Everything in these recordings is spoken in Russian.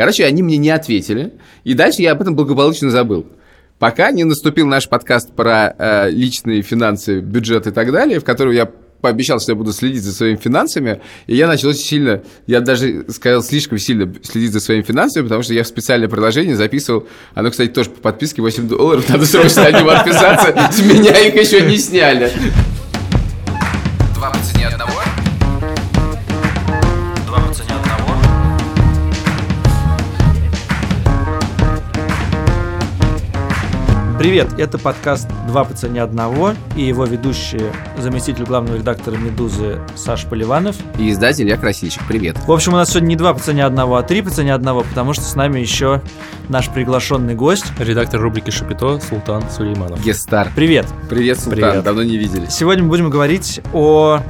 Короче, они мне не ответили, и дальше я об этом благополучно забыл. Пока не наступил наш подкаст про э, личные финансы, бюджет и так далее, в котором я пообещал, что я буду следить за своими финансами, и я начал очень сильно, я даже сказал, слишком сильно следить за своими финансами, потому что я в специальное приложение записывал, оно, кстати, тоже по подписке 8 долларов, надо срочно от него отписаться, с меня их еще не сняли. Два по цене одного. Привет, это подкаст «Два по цене одного» и его ведущие заместитель главного редактора «Медузы» Саша Поливанов. И издатель я Красильщик, привет. В общем, у нас сегодня не два по цене одного, а три по цене одного, потому что с нами еще наш приглашенный гость. Редактор рубрики «Шапито» Султан Сулейманов. Гестар. Привет. Привет, Султан, Привет. давно не виделись. Сегодня мы будем говорить о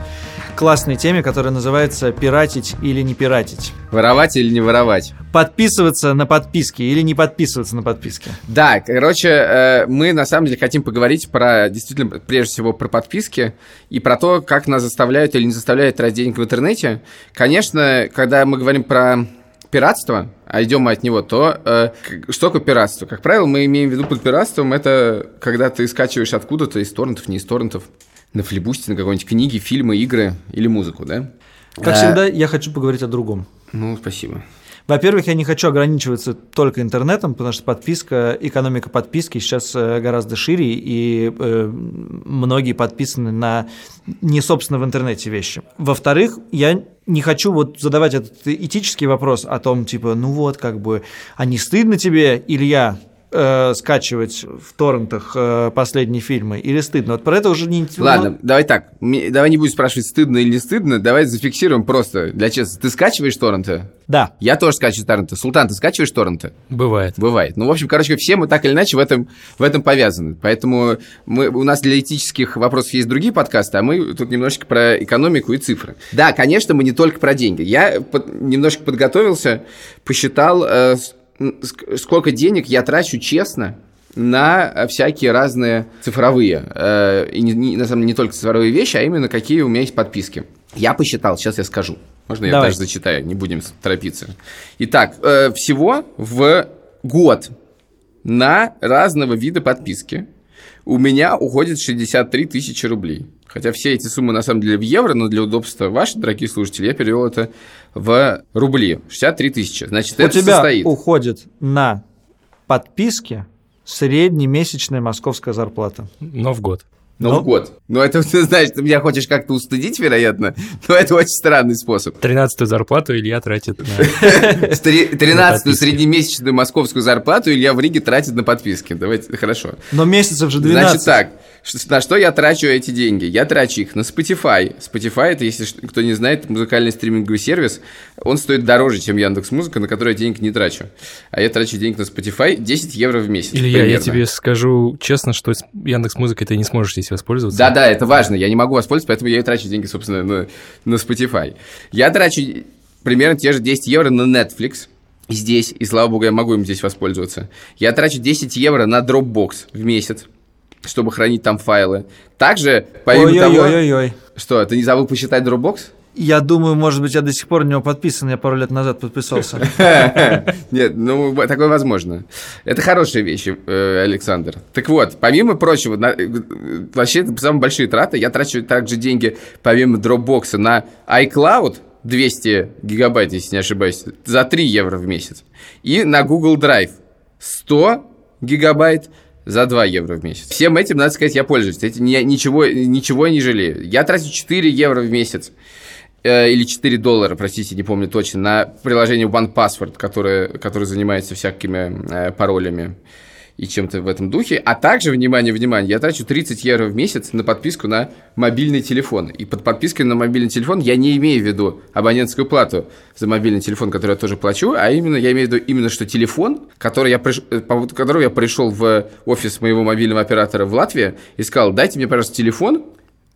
классной теме, которая называется «Пиратить или не пиратить». Воровать или не воровать? Подписываться на подписки или не подписываться на подписки. Да, короче, э, мы на самом деле хотим поговорить про, действительно, прежде всего, про подписки и про то, как нас заставляют или не заставляют тратить денег в интернете. Конечно, когда мы говорим про пиратство, а идем мы от него, то э, что такое пиратство? Как правило, мы имеем в виду под пиратством, это когда ты скачиваешь откуда-то из торрентов, не из торрентов, на флибусте, на какой-нибудь книги, фильмы, игры или музыку, да? Как Э, всегда, я хочу поговорить о другом. Ну, спасибо. Во-первых, я не хочу ограничиваться только интернетом, потому что подписка, экономика подписки сейчас э, гораздо шире, и э, многие подписаны на не собственно в интернете вещи. Во-вторых, я не хочу вот задавать этот этический вопрос о том, типа, ну вот, как бы, а не стыдно тебе, Илья, э, скачивать в торрентах э, последние фильмы, или стыдно? Вот про это уже не... Ладно, давай так. Давай не будем спрашивать, стыдно или не стыдно. Давай зафиксируем просто для честности. Ты скачиваешь торренты? Да. Я тоже скачиваю торренты. Султан, ты скачиваешь торренты? Бывает. Бывает. Ну, в общем, короче, все мы так или иначе в этом, в этом повязаны. Поэтому мы, у нас для этических вопросов есть другие подкасты, а мы тут немножечко про экономику и цифры. Да, конечно, мы не только про деньги. Я под- немножко подготовился, посчитал, э, сколько денег я трачу честно на э, всякие разные цифровые, э, и не, не- на самом деле не только цифровые вещи, а именно какие у меня есть подписки. Я посчитал, сейчас я скажу. Можно я Давай. даже зачитаю, не будем торопиться. Итак, э, всего в год на разного вида подписки у меня уходит 63 тысячи рублей. Хотя все эти суммы на самом деле в евро, но для удобства ваших, дорогие слушатели, я перевел это в рубли. 63 тысячи. Значит, У это тебя состоит... уходит на подписки среднемесячная московская зарплата. Но в год. Ну, Ну. в год. Ну, это, ты знаешь, ты меня хочешь как-то устыдить, вероятно, но это очень странный способ. Тринадцатую зарплату Илья тратит на... Стри- 13-ю подписки. среднемесячную московскую зарплату Илья в Риге тратит на подписки. Давайте, хорошо. Но месяцев же 12. Значит так, на что я трачу эти деньги? Я трачу их на Spotify. Spotify, это, если кто не знает, музыкальный стриминговый сервис. Он стоит дороже, чем Яндекс Музыка, на который я денег не трачу. А я трачу денег на Spotify 10 евро в месяц. Илья, я примерно. тебе скажу честно, что Яндекс Музыкой ты не сможешь здесь воспользоваться. Да-да, это важно. Я не могу воспользоваться, поэтому я и трачу деньги, собственно, на, на Spotify. Я трачу примерно те же 10 евро на Netflix здесь, и слава богу, я могу им здесь воспользоваться. Я трачу 10 евро на Dropbox в месяц, чтобы хранить там файлы. Также, помимо того... Ой-ой-ой-ой. Что, ты не забыл посчитать Dropbox? Я думаю, может быть, я до сих пор на него подписан, я пару лет назад подписался. Нет, ну, такое возможно. Это хорошая вещь, э, Александр. Так вот, помимо прочего, э, вообще это самые большие траты. Я трачу также деньги, помимо Dropbox, на iCloud, 200 гигабайт, если не ошибаюсь, за 3 евро в месяц. И на Google Drive 100 гигабайт за 2 евро в месяц. Всем этим, надо сказать, я пользуюсь. Эти, ни- ничего, ничего не жалею. Я трачу 4 евро в месяц э, или 4 доллара, простите, не помню точно, на приложение OnePassword, которое, которое занимается всякими э, паролями и чем-то в этом духе. А также, внимание, внимание, я трачу 30 евро в месяц на подписку на мобильный телефон. И под подпиской на мобильный телефон я не имею в виду абонентскую плату за мобильный телефон, который я тоже плачу, а именно я имею в виду именно что телефон, который я приш... э, по которого я пришел в офис моего мобильного оператора в Латвии и сказал, дайте мне, пожалуйста, телефон,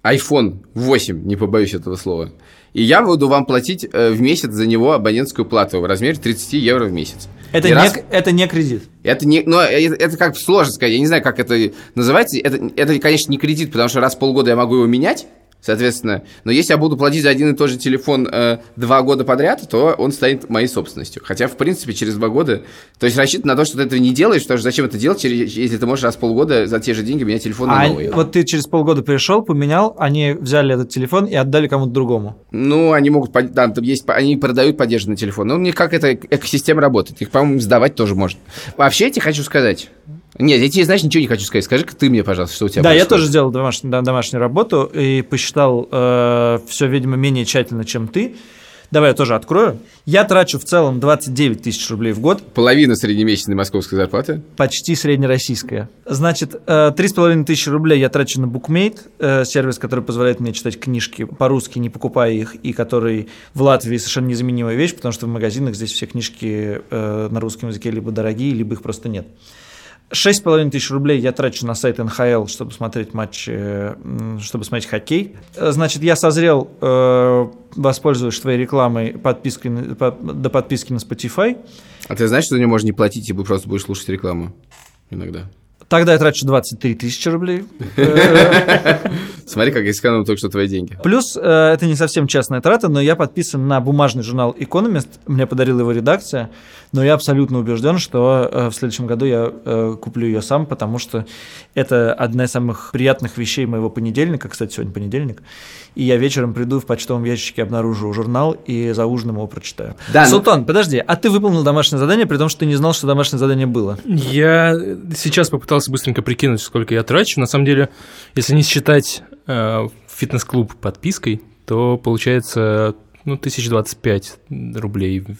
iPhone 8, не побоюсь этого слова. И я буду вам платить э, в месяц за него абонентскую плату в размере 30 евро в месяц. Это И не, раз- это не кредит. это не, но это, это как сложно сказать, я не знаю, как это называется. Это, это, конечно, не кредит, потому что раз в полгода я могу его менять Соответственно, но если я буду платить за один и тот же телефон э, два года подряд, то он станет моей собственностью. Хотя, в принципе, через два года... То есть рассчитан на то, что ты этого не делаешь, потому что зачем это делать, через- если ты можешь раз в полгода за те же деньги менять телефон на А новый. вот ты через полгода пришел, поменял, они взяли этот телефон и отдали кому-то другому. Ну, они могут... Да, там есть... Они продают поддержанный телефон. Ну, них как эта экосистема работает. Их, по-моему, сдавать тоже можно. Вообще, я тебе хочу сказать... Нет, я тебе, знаешь, ничего не хочу сказать. Скажи-ка ты мне, пожалуйста, что у тебя Да, я происходит. тоже сделал домашнюю, домашнюю работу и посчитал все, видимо, менее тщательно, чем ты. Давай я тоже открою. Я трачу в целом 29 тысяч рублей в год, Половина среднемесячной московской зарплаты. почти среднероссийская. Значит, э, три с половиной тысячи рублей я трачу на Bookmate, э, сервис, который позволяет мне читать книжки по-русски, не покупая их, и который в Латвии совершенно незаменимая вещь, потому что в магазинах здесь все книжки э, на русском языке либо дорогие, либо их просто нет. Шесть с половиной тысяч рублей я трачу на сайт НХЛ, чтобы смотреть матч, э, чтобы смотреть хоккей. Э, Значит, я созрел, э, воспользуюсь твоей рекламой, подпиской, до подписки на Spotify. А ты знаешь, что за нее можно не платить, и просто будешь слушать рекламу? Иногда. Тогда я трачу 23 тысячи рублей. Смотри, как я сэкономил только что твои деньги. Плюс, это не совсем частная трата, но я подписан на бумажный журнал Economist, мне подарила его редакция, но я абсолютно убежден, что э, в следующем году я э, куплю ее сам, потому что это одна из самых приятных вещей моего понедельника, кстати, сегодня понедельник, и я вечером приду в почтовом ящике, обнаружу журнал и за ужином его прочитаю. Да, ну- Султан, подожди, а ты выполнил домашнее задание, при том, что ты не знал, что домашнее задание было? Я сейчас попытался быстренько прикинуть, сколько я трачу. На самом деле, если не считать э, фитнес-клуб подпиской, то получается ну, 1025 рублей в,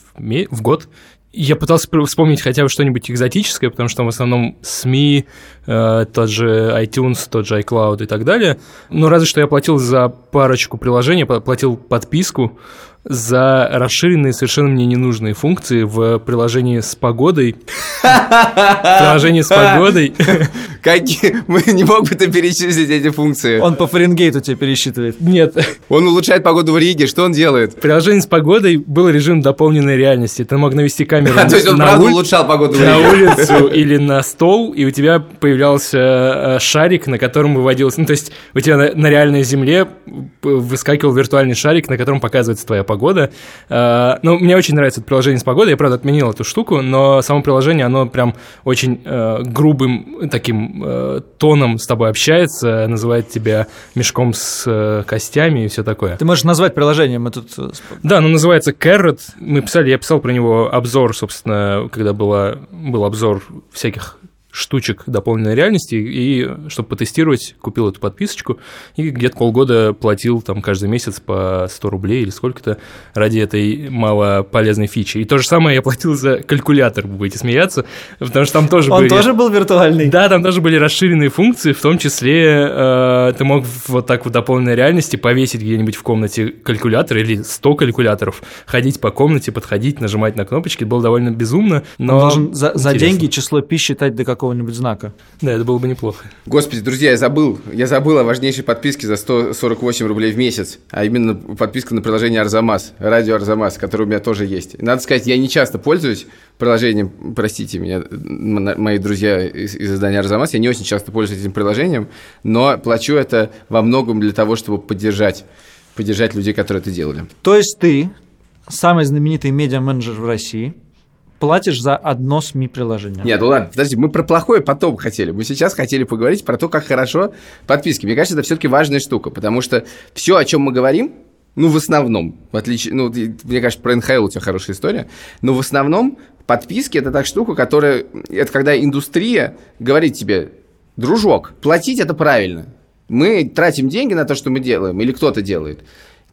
в год. Я пытался вспомнить хотя бы что-нибудь экзотическое, потому что в основном СМИ, э, тот же iTunes, тот же iCloud и так далее. Но разве что я платил за парочку приложений, пла- платил подписку за расширенные совершенно мне ненужные функции в приложении с погодой. Приложение с погодой. Какие? Мы не мог бы ты перечислить эти функции. Он... Он по Фаренгейту тебе пересчитывает. Нет, улучшает погоду в Риге. Что он делает? в приложении с погодой был режим дополненной реальности. Ты мог навести камеру То есть он на, правда улучшал погоду в на Риге? улицу или на стол, и у тебя появлялся э, шарик, на котором выводился... Ну, то есть у тебя на, на реальной земле выскакивал виртуальный шарик, на котором показывается твоя погода. Э, Ну, мне очень нравится это приложение с погодой. Я, правда, отменил эту штуку, но само приложение, оно прям очень э, грубым таким э, тоном с тобой общается, называет тебя мешком с э, костями и все такое. Ты можешь назвать приложение, мы тут... э, Да, оно называется Carrot. Мы писали, я писал про него обзор, собственно, когда была, был обзор всяких штучек дополненной реальности, и чтобы потестировать, купил эту подписочку, и где-то полгода платил там каждый месяц по 100 рублей или сколько-то ради этой мало полезной фичи. И то же самое я платил за калькулятор, будете смеяться, потому что там тоже Он были... тоже был виртуальный? Да, там тоже были расширенные функции, в том числе э, ты мог вот так в дополненной реальности повесить где-нибудь в комнате калькулятор или 100 калькуляторов, ходить по комнате, подходить, нажимать на кнопочки. Это было довольно безумно, Он но должен за, за деньги число пи считать до какого-нибудь знака. Да, это было бы неплохо. Господи, друзья, я забыл. Я забыл о важнейшей подписке за 148 рублей в месяц. А именно подписка на приложение Арзамас, радио Арзамас, которое у меня тоже есть. Надо сказать, я не часто пользуюсь приложением, простите меня, мои друзья из, из издания Арзамас, я не очень часто пользуюсь этим приложением, но плачу это во многом для того, чтобы поддержать, поддержать людей, которые это делали. То есть ты, самый знаменитый медиа-менеджер в России, платишь за одно СМИ-приложение. Нет, ну ладно, подожди, мы про плохое потом хотели. Мы сейчас хотели поговорить про то, как хорошо подписки. Мне кажется, это все-таки важная штука, потому что все, о чем мы говорим, ну, в основном, в отличие, ну, мне кажется, про НХЛ у тебя хорошая история, но в основном подписки – это так штука, которая, это когда индустрия говорит тебе, дружок, платить это правильно. Мы тратим деньги на то, что мы делаем, или кто-то делает.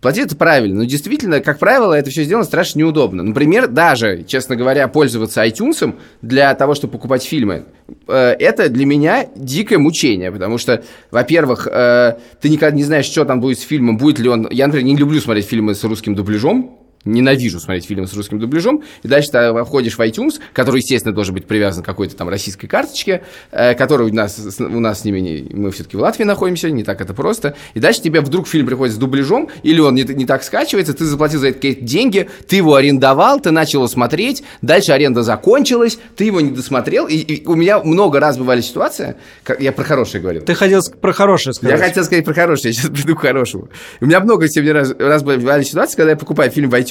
Платить это правильно, но действительно, как правило, это все сделано страшно неудобно. Например, даже, честно говоря, пользоваться iTunes для того, чтобы покупать фильмы, э, это для меня дикое мучение, потому что, во-первых, э, ты никогда не знаешь, что там будет с фильмом, будет ли он... Я, например, не люблю смотреть фильмы с русским дубляжом, Ненавижу смотреть фильмы с русским дубляжом. И дальше ты входишь в iTunes, который, естественно, должен быть привязан к какой-то там российской карточке, э, который у нас, у нас с ними, не- мы все-таки в Латвии находимся, не так это просто. И дальше тебе вдруг фильм приходит с дубляжом, или он не, не так скачивается, ты заплатил за это какие-то деньги, ты его арендовал, ты начал его смотреть, дальше аренда закончилась, ты его не досмотрел. И, и у меня много раз бывали ситуации, как, я про хорошее говорил. Ты хотел про хорошее сказать. Я хотел сказать про хорошее, я сейчас приду к хорошему. У меня много раз, раз бывали ситуации, когда я покупаю фильм в iTunes,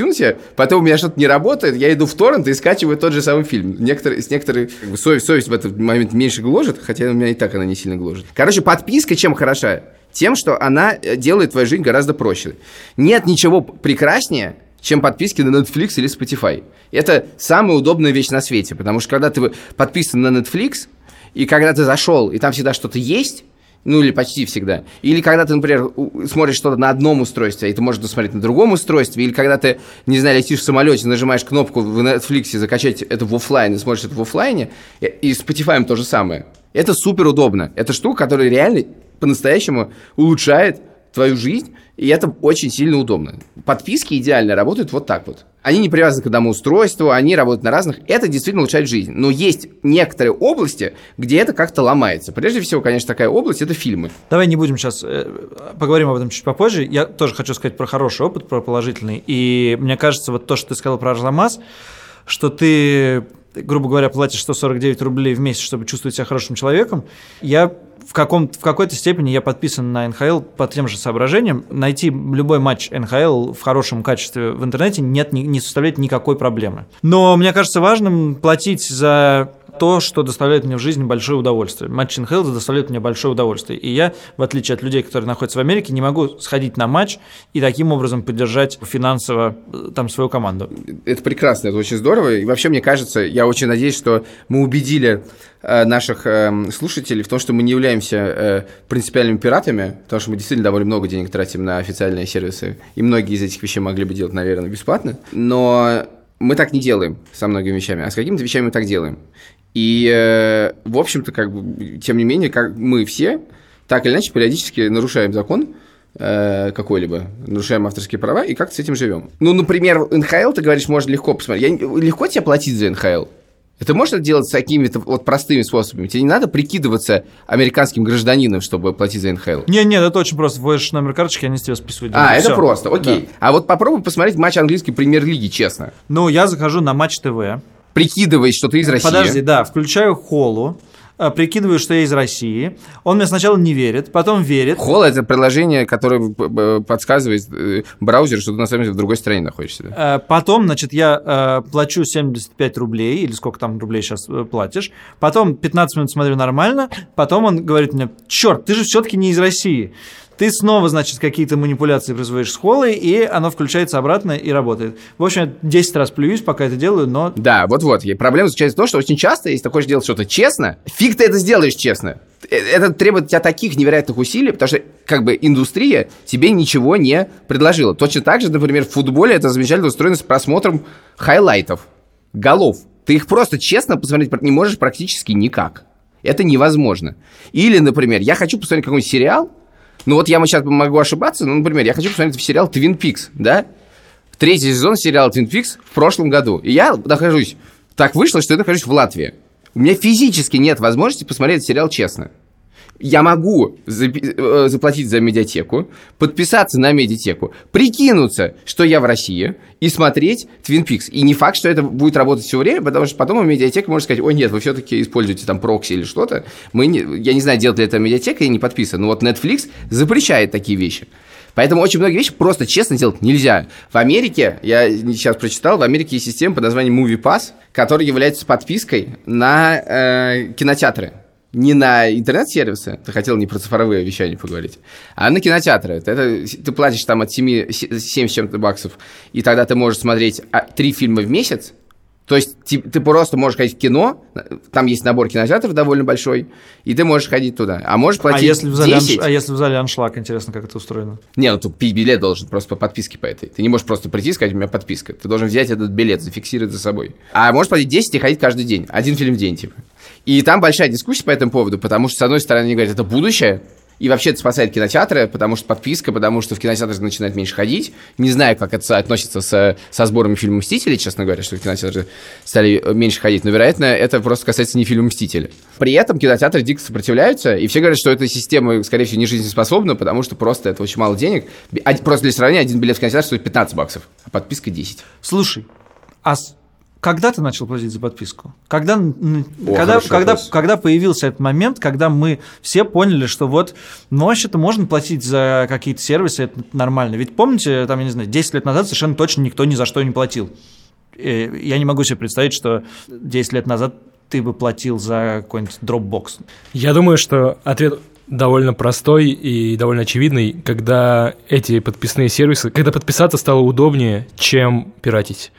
потом у меня что-то не работает, я иду в торрент и скачиваю тот же самый фильм. Некоторые, с некоторой совесть, совесть в этот момент меньше гложет, хотя у меня и так она не сильно гложет. Короче, подписка чем хороша? Тем, что она э, делает твою жизнь гораздо проще. Нет ничего прекраснее, чем подписки на Netflix или Spotify. Это самая удобная вещь на свете, потому что когда ты подписан на Netflix, и когда ты зашел, и там всегда что-то есть, ну или почти всегда. Или когда ты, например, смотришь что-то на одном устройстве, и ты можешь досмотреть на другом устройстве, или когда ты, не знаю, летишь в самолете, нажимаешь кнопку в Netflix закачать это в оффлайн и смотришь это в оффлайне, и- и с Spotify то же самое. Это супер удобно. Это штука, которая реально по-настоящему улучшает твою жизнь, и это очень сильно удобно. Подписки идеально работают вот так вот. Они не привязаны к одному устройству, они работают на разных. Это действительно улучшает жизнь. Но есть некоторые области, где это как-то ломается. Прежде всего, конечно, такая область – это фильмы. Давай не будем сейчас, поговорим об этом чуть попозже. Я тоже хочу сказать про хороший опыт, про положительный. И мне кажется, вот то, что ты сказал про Арзамас, что ты, грубо говоря, платишь 149 рублей в месяц, чтобы чувствовать себя хорошим человеком, я в, каком, в какой-то степени я подписан на НХЛ по тем же соображениям. Найти любой матч НХЛ в хорошем качестве в интернете нет, не, не составляет никакой проблемы. Но мне кажется важным платить за то, что доставляет мне в жизни большое удовольствие. Матч НХЛ доставляет мне большое удовольствие. И я, в отличие от людей, которые находятся в Америке, не могу сходить на матч и таким образом поддержать финансово э, там свою команду. Это прекрасно, это очень здорово. И вообще, мне кажется, я очень надеюсь, что мы убедили э, наших э, слушателей в том, что мы не являемся э, принципиальными пиратами, потому что мы действительно довольно много денег тратим на официальные сервисы, и многие из этих вещей могли бы делать, наверное, бесплатно. Но мы так не делаем со многими вещами, а с какими-то вещами мы так делаем. И, э, в общем-то, как бы, тем не менее, как мы все, так или иначе, периодически нарушаем закон, э, какой-либо, нарушаем авторские права и как-то с этим живем. Ну, например, НХЛ, ты говоришь, можно легко посмотреть. Я, легко тебе платить за НХЛ? Это можно делать с какими-то вот простыми способами. Тебе не надо прикидываться американским гражданином, чтобы платить за НХЛ. Не, нет, это очень просто. Вводишь номер карточки, они с тебя списывают. А, деньги. это просто, окей. А вот попробуй посмотреть матч английской премьер-лиги, честно. Ну, я захожу на Матч ТВ. Прикидываясь, что ты из России. Подожди, да, включаю холлу, э, прикидываю, что я из России. Он мне сначала не верит, потом верит. Холл это приложение, которое подсказывает э, браузеру, что ты на самом деле в другой стране находишься. да? Э, Потом, значит, я э, плачу 75 рублей, или сколько там рублей сейчас э, платишь. Потом 15 минут смотрю нормально. Потом он говорит мне, черт, ты же все-таки не из России. Ты снова, значит, какие-то манипуляции производишь с холлой, и оно включается обратно и работает. В общем, я 10 раз плююсь, пока это делаю, но Да, вот-вот. И Проблема заключается в том, что очень часто, если ты хочешь делать что-то честно, фиг ты это сделаешь честно. Э, Это требует от тебя таких невероятных усилий, потому что как бы индустрия тебе ничего не предложила. Точно так же, например, в футболе это замечательно устроено с просмотром хайлайтов, голов. Ты их просто честно посмотреть не можешь практически никак. Это невозможно. Или, например, я хочу посмотреть какой-нибудь сериал, ну вот я сейчас могу ошибаться, но, например, я хочу посмотреть сериал «Твин Пикс», да? Третий сезон сериала «Твин Пикс» в прошлом году. И я нахожусь... Так вышло, что я нахожусь в Латвии. У меня физически нет возможности посмотреть сериал честно. Я могу э, заплатить за медиатеку, подписаться на медиатеку, прикинуться, что я в России, и смотреть Twin Peaks. И не факт, что это будет работать все время, потому что потом медиатека может сказать, ой, нет, вы все-таки используете там прокси или что-то. Мы не, я не знаю, делает ли это медиатека, я не подписан. Но вот Netflix запрещает такие вещи. Поэтому очень многие вещи просто честно делать нельзя. В Америке, я сейчас прочитал, в Америке есть система под названием Movie Pass, которая является подпиской на э, кинотеатры. Не на интернет-сервисы, ты хотел не про цифровые вещания поговорить, а на кинотеатры. Это, ты платишь там от 7, 7 с чем-то баксов, и тогда ты можешь смотреть а, три фильма в месяц, то есть ты, ты просто можешь ходить в кино, там есть набор кинотеатров довольно большой, и ты можешь ходить туда. А можешь а платить если, в зале 10. анш- а если в зале аншлаг, интересно, как это устроено? Не, ну пи- билет должен просто по подписке по этой. Ты не можешь просто прийти и сказать, у меня подписка. Ты должен взять этот билет, зафиксировать за собой. А можешь платить 10 и ходить каждый день. Один фильм в день, типа. И там большая дискуссия по этому поводу, потому что, с одной стороны, они говорят, это будущее, И вообще это спасает кинотеатры, потому что подписка, потому что в кинотеатры начинает меньше ходить. Не знаю, как это относится со, со сбором фильма «Мстители», честно говоря, что в кинотеатры стали меньше ходить. Но, вероятно, это просто касается не фильма «Мстители». При этом кинотеатры дико сопротивляются, и все говорят, что эта система, скорее всего, не жизнеспособна, потому что просто это очень мало денег. Просто для сравнения, один билет в кинотеатр стоит 15 баксов, а подписка 10. Слушай, а когда ты начал платить за подписку? Когда, О, когда, когда, вопрос. когда появился этот момент, когда мы все поняли, что вот, ну, вообще-то можно платить за какие-то сервисы, это нормально. Ведь помните, там, я не знаю, 10 лет назад совершенно точно никто ни за что не платил. Я не могу себе представить, что 10 лет назад ты бы платил за какой-нибудь Dropbox. Я думаю, что ответ довольно простой и довольно очевидный, когда эти подписные сервисы, когда подписаться стало удобнее, чем пиратить.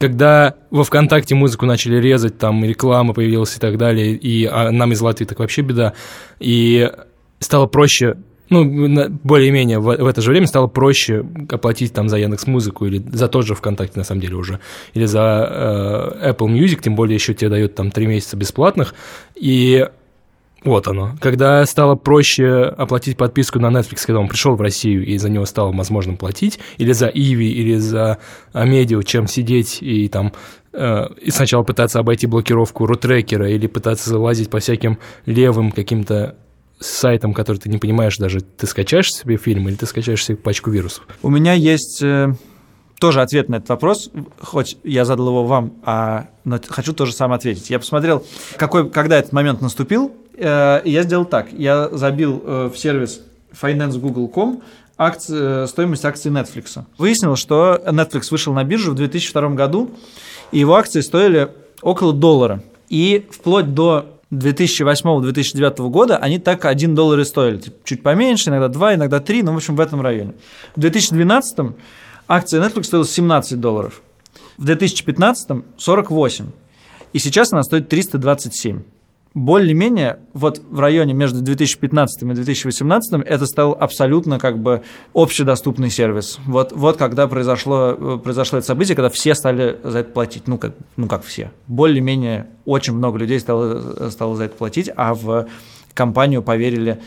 Когда во ВКонтакте музыку начали резать, там реклама появилась и так далее, и а нам из Латвии так вообще беда, и стало проще ну, более-менее в, в это же время стало проще оплатить там за Яндекс Музыку или за тот же ВКонтакте, на самом деле, уже, или за э, Apple Music, тем более еще тебе дают там три месяца бесплатных, и вот оно. Когда стало проще оплатить подписку на Netflix, когда он пришел в Россию, и за него стало возможным платить, или за Иви, или за Амедио, чем сидеть и там э, и сначала пытаться обойти блокировку рутрекера, или пытаться залазить по всяким левым каким-то сайтам, которые ты не понимаешь даже, ты скачаешь себе фильм или ты скачаешь себе пачку вирусов. У меня есть э, тоже ответ на этот вопрос, хоть я задал его вам, а, но хочу тоже сам ответить. Я посмотрел, какой, когда этот момент наступил, э, я сделал так. Я забил э, в сервис financeGoogle.com акци- э, стоимость акций Netflix. Выяснилось, что Netflix вышел на биржу в 2002 году, и его акции стоили около доллара. И вплоть до 2008-2009 года они так 1 доллар и стоили. Типа, Чуть поменьше, иногда 2, иногда 3, ну, в общем, в этом районе. В 2012 акция Netflix стоила 17 долларов. В 2015 – 48. И сейчас она стоит 327. Более-менее вот в районе между 2015 и 2018 это стал абсолютно как бы общедоступный сервис. Вот, вот когда произошло, э, произошло это событие, когда все стали за это платить. Ну как, ну как все. Более-менее очень много людей стало, стало за это платить, а в компанию поверили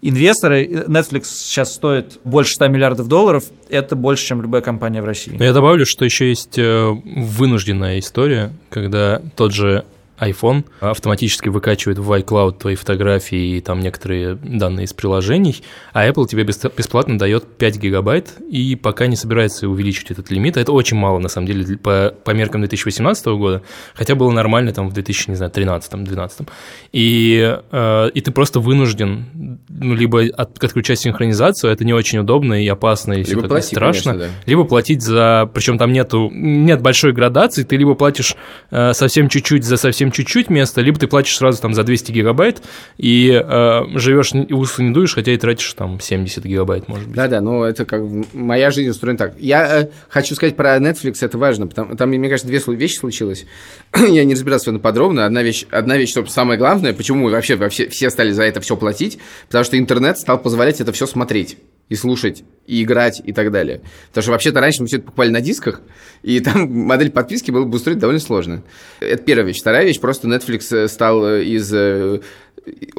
инвесторы. Netflix сейчас стоит больше 100 миллиардов долларов. Это больше, чем любая компания в России. Я добавлю, что еще есть э, вынужденная история, когда тот же iPhone автоматически выкачивает в iCloud твои фотографии и там некоторые данные из приложений, а Apple тебе бес- бесплатно дает 5 гигабайт и пока не собирается увеличить этот лимит. А Это очень мало, на самом деле, по, по меркам 2018 года, хотя было нормально там в 2013-2012. И, э, и ты просто вынужден ну, либо от- отключать синхронизацию, это не очень удобно и опасно, и Либо такое плати, страшно конечно, да. либо платить за, причем там нету, нет большой градации, ты либо платишь э, совсем чуть-чуть за совсем чуть-чуть место, либо ты платишь сразу там за 200 гигабайт и э, живешь и не дуешь, хотя и тратишь там 70 гигабайт, может быть. Да-да, ну это как моя жизнь устроена так. Я э, хочу сказать про Netflix, это важно, потому там, мне кажется, две вещи случилось. Я не разбирался этом подробно. Одна вещь, одна вещь, что самое главное, почему вообще во все, все стали за это все платить, потому что интернет стал позволять это все смотреть и слушать, и играть, и так далее. Потому что вообще-то раньше мы все это покупали на дисках, и там модель подписки было бы устроить довольно сложно. Это первая вещь. Вторая вещь, просто Netflix э, стал э, из э,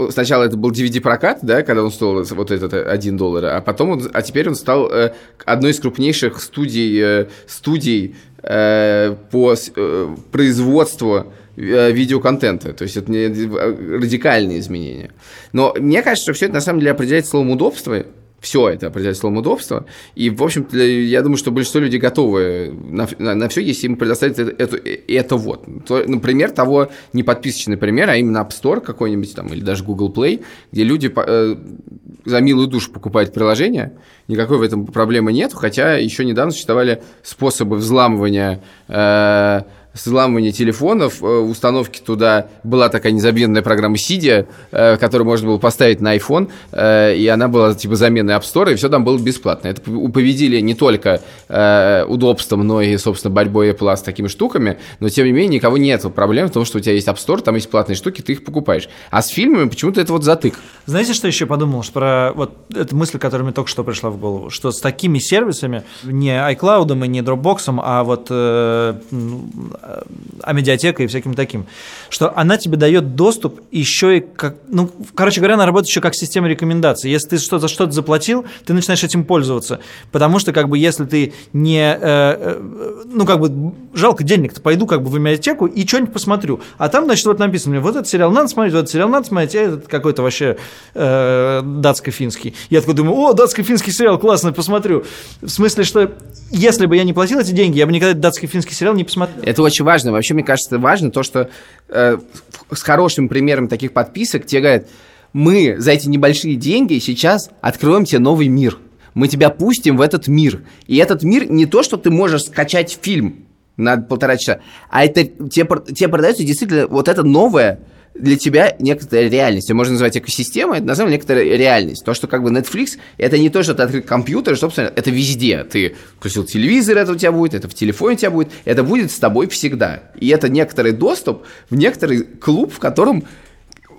Сначала это был DVD-прокат, да, когда он стоил вот этот 1 доллар, а потом он, а теперь он стал одной из крупнейших студий, студий по э, производству видеоконтента. То есть это радикальные изменения. Но мне кажется, что все это на самом деле определяет словом удобство. Все это определяет словом удобство. И, в общем-то, я думаю, что большинство людей готовы на, на, все, если им предоставить это, это, это вот. То, например, того не подписочный пример, а именно App Store какой-нибудь там, или даже Google Play, где люди э, за милую душу покупают приложение, никакой в этом проблемы нет, хотя еще недавно существовали способы взламывания э, взламывания телефонов, э, установки туда была такая незабвенная программа Cydia, э, которую можно было поставить на iPhone, э, и она была типа заменой App Store, и все там было бесплатно. Это победили не только удобством, но и, собственно, борьбой Apple с такими штуками, но, тем не менее, никого нет проблем в том, что у тебя есть App Store, там есть платные штуки, ты их покупаешь. А с фильмами почему-то это вот затык. Знаете, что еще подумал? Что про вот эта мысль, которая мне только что пришла в голову, что с такими сервисами, не iCloud и не Dropbox, а вот а, медиатекой и всяким таким, что она тебе дает доступ еще и как, ну, короче говоря, она работает еще как система рекомендаций. Если ты что-то что заплатил, ты начинаешь этим пользоваться, потому что как бы если ты не, э, э, ну как бы жалко денег, то пойду как бы в медиатеку и что-нибудь посмотрю, а там значит вот написано, вот этот сериал надо смотреть, вот этот сериал надо смотреть, а этот какой-то вообще э, датско-финский. Я такой думаю, о, датско-финский сериал, классно, посмотрю. В смысле, что если бы я не платил эти деньги, я бы никогда датско-финский сериал не посмотрел. Это очень важно. Вообще, мне кажется, важно то, что э, с хорошим примером таких подписок тебе говорят, мы за эти небольшие деньги сейчас откроем тебе новый мир. Мы тебя пустим в этот мир. И этот мир не то, что ты можешь скачать фильм на полтора часа, а это тебе, тебе продается действительно вот это новое, для тебя некоторая реальность. Ее можно назвать экосистемой, это на самом деле некоторая реальность. То, что как бы Netflix, это не то, что ты открыл компьютер, собственно, это везде. Ты включил телевизор, это у тебя будет, это в телефоне у тебя будет, это будет с тобой всегда. И это некоторый доступ в некоторый клуб, в котором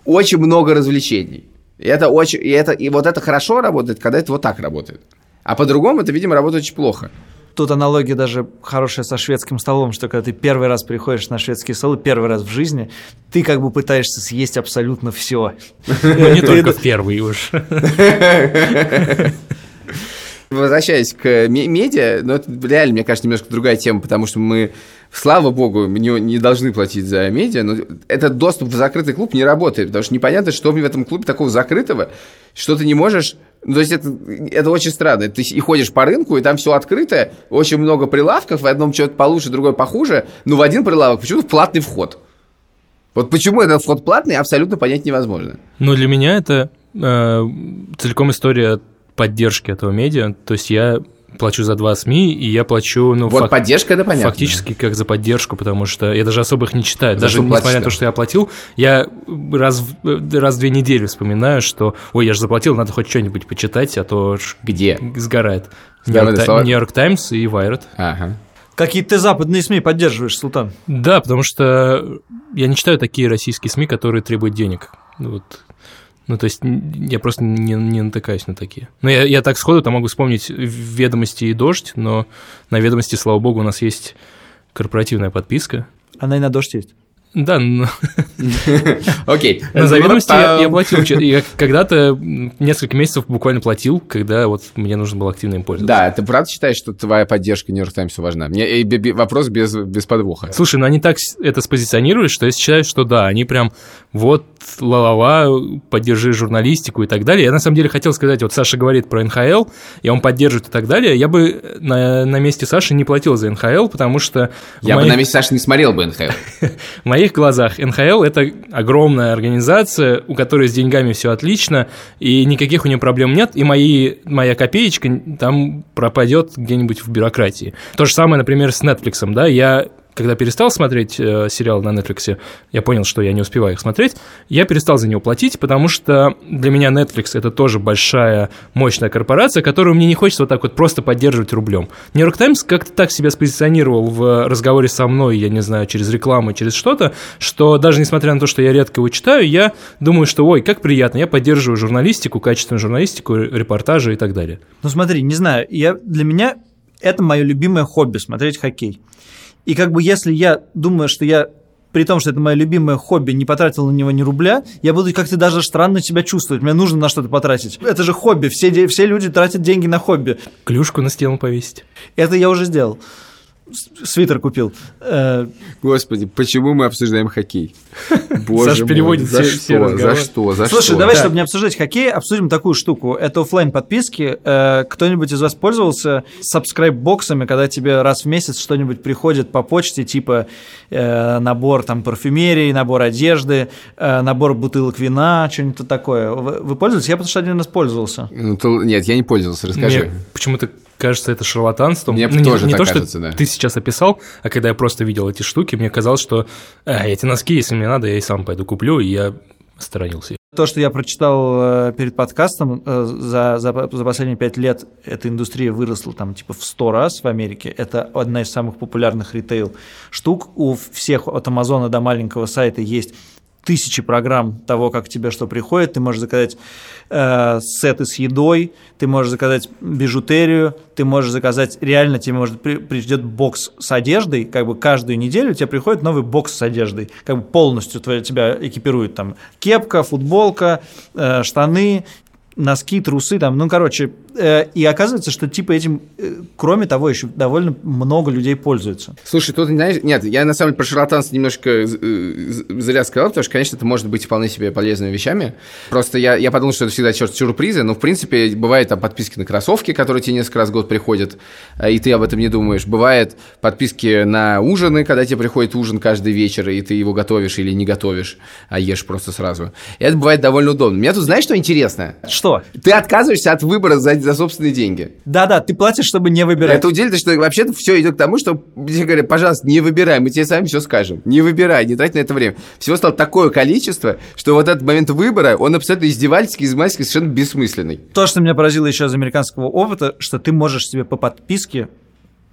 очень много развлечений. И это очень, и это, и вот это хорошо работает, когда это вот так работает. А по-другому это, видимо, работает очень плохо. Тут аналогия даже хорошая со шведским столом, что когда ты первый раз приходишь на шведский стол, первый раз в жизни, ты как бы пытаешься съесть абсолютно все. Ну, не только первый уж. Возвращаясь к медиа, но это реально, мне кажется, немножко другая тема, потому что мы, слава богу, не, не должны платить за медиа, но этот доступ в закрытый клуб не работает, потому что непонятно, что в этом клубе такого закрытого, что ты не можешь то есть это, это очень странно. Ты и ходишь по рынку, и там все открыто, очень много прилавков, в одном что-то получше, другой похуже, но в один прилавок почему-то платный вход. Вот почему этот вход платный, абсолютно понять невозможно. Ну, для меня это э, целиком история поддержки этого медиа. То есть я плачу за два СМИ, и я плачу, ну, вот фак- поддержка, это понятно. Фактически как за поддержку, потому что я даже особо их не читаю. За даже несмотря на то, что я оплатил, я раз, раз в две недели вспоминаю, что, ой, я же заплатил, надо хоть что-нибудь почитать, а то где сгорает. Нью-Йорк Таймс и Wired. Ага. Какие ты западные СМИ поддерживаешь, Султан? Да, потому что я не читаю такие российские СМИ, которые требуют денег. Вот ну, то есть я просто не, не натыкаюсь на такие. Ну, я, я так сходу там могу вспомнить ведомости и дождь, но на ведомости, слава богу, у нас есть корпоративная подписка. Она и на дождь есть. Да, но... Окей. На заведомости я, я платил. Я когда-то несколько месяцев буквально платил, когда вот мне нужно было активно им пользоваться. Да, ты правда считаешь, что твоя поддержка New York Times важна? Мне вопрос без, без подвоха. Слушай, ну они так это спозиционируют, что я считаю, что да, они прям вот ла-ла-ла, поддержи журналистику и так далее. Я на самом деле хотел сказать, вот Саша говорит про НХЛ, и он поддерживает и так далее. Я бы на, на месте Саши не платил за НХЛ, потому что... Я моих... бы на месте Саши не смотрел бы НХЛ. В моих глазах НХЛ – это огромная организация, у которой с деньгами все отлично, и никаких у нее проблем нет, и мои, моя копеечка там пропадет где-нибудь в бюрократии. То же самое, например, с Netflix, да, я когда перестал смотреть э, сериал на Netflix, я понял, что я не успеваю их смотреть, я перестал за него платить, потому что для меня Netflix это тоже большая, мощная корпорация, которую мне не хочется вот так вот просто поддерживать рублем. York Times как-то так себя спозиционировал в разговоре со мной, я не знаю, через рекламу, через что-то, что даже несмотря на то, что я редко его читаю, я думаю, что, ой, как приятно, я поддерживаю журналистику, качественную журналистику, репортажи и так далее. Ну смотри, не знаю, я, для меня это мое любимое хобби – смотреть хоккей. И как бы если я думаю, что я при том, что это мое любимое хобби, не потратил на него ни рубля, я буду как-то даже странно себя чувствовать. Мне нужно на что-то потратить. Это же хобби. Все, все люди тратят деньги на хобби. Клюшку на стену повесить. Это я уже сделал свитер купил. Э, Господи, почему мы обсуждаем хоккей? Боже Саша переводит за все, что, все за что, за Слушай, что? давай, чтобы не обсуждать хоккей, обсудим такую штуку. Это офлайн подписки. Э, кто-нибудь из вас пользовался subscribe-боксами, когда тебе раз в месяц что-нибудь приходит по почте, типа э, набор там парфюмерии, набор одежды, набор бутылок вина, что-нибудь такое. Вы, вы пользуетесь? Я потому что один раз пользовался. Ну, то, нет, я не пользовался, расскажи. Мне почему-то кажется это шарлатанством. Мне ну, тоже не, не так то, кажется, что да. ты сейчас описал, а когда я просто видел эти штуки, мне казалось, что а, эти носки, если мне надо, я и сам пойду куплю, и я сторонился. То, что я прочитал э, перед подкастом, э, за, за, за последние пять лет эта индустрия выросла там типа в сто раз в Америке. Это одна из самых популярных ритейл штук. У всех от Амазона до маленького сайта есть тысячи программ того, как тебе что приходит. Ты можешь заказать э, сеты с едой, ты можешь заказать бижутерию, ты можешь заказать, реально тебе может при, придет бокс с одеждой, как бы каждую неделю тебе приходит новый бокс с одеждой, как бы полностью твоя, тебя экипирует там кепка, футболка, э, штаны, носки, трусы, там, ну, короче, и оказывается, что типа этим, э, кроме того, еще довольно много людей пользуются. Слушай, тут, знаешь, нет, я на самом деле про шарлатанство немножко э, зря сказал, потому что, конечно, это может быть вполне себе полезными вещами. Просто я, я подумал, что это всегда черт сюрпризы, но, в принципе, бывает там подписки на кроссовки, которые тебе несколько раз в год приходят, э, и ты об этом не думаешь. Бывает подписки на ужины, когда тебе приходит ужин каждый вечер, и ты его готовишь или не готовишь, а ешь просто сразу. И это бывает довольно удобно. Меня тут, знаешь, что интересно? Что? Ты отказываешься от выбора за, за собственные деньги. Да-да, ты платишь, чтобы не выбирать. Это удивительно, что вообще-то все идет к тому, что тебе говорят, пожалуйста, не выбирай, мы тебе сами все скажем. Не выбирай, не трать на это время. Всего стало такое количество, что вот этот момент выбора, он абсолютно издевательский, измальский, совершенно бессмысленный. То, что меня поразило еще из американского опыта, что ты можешь себе по подписке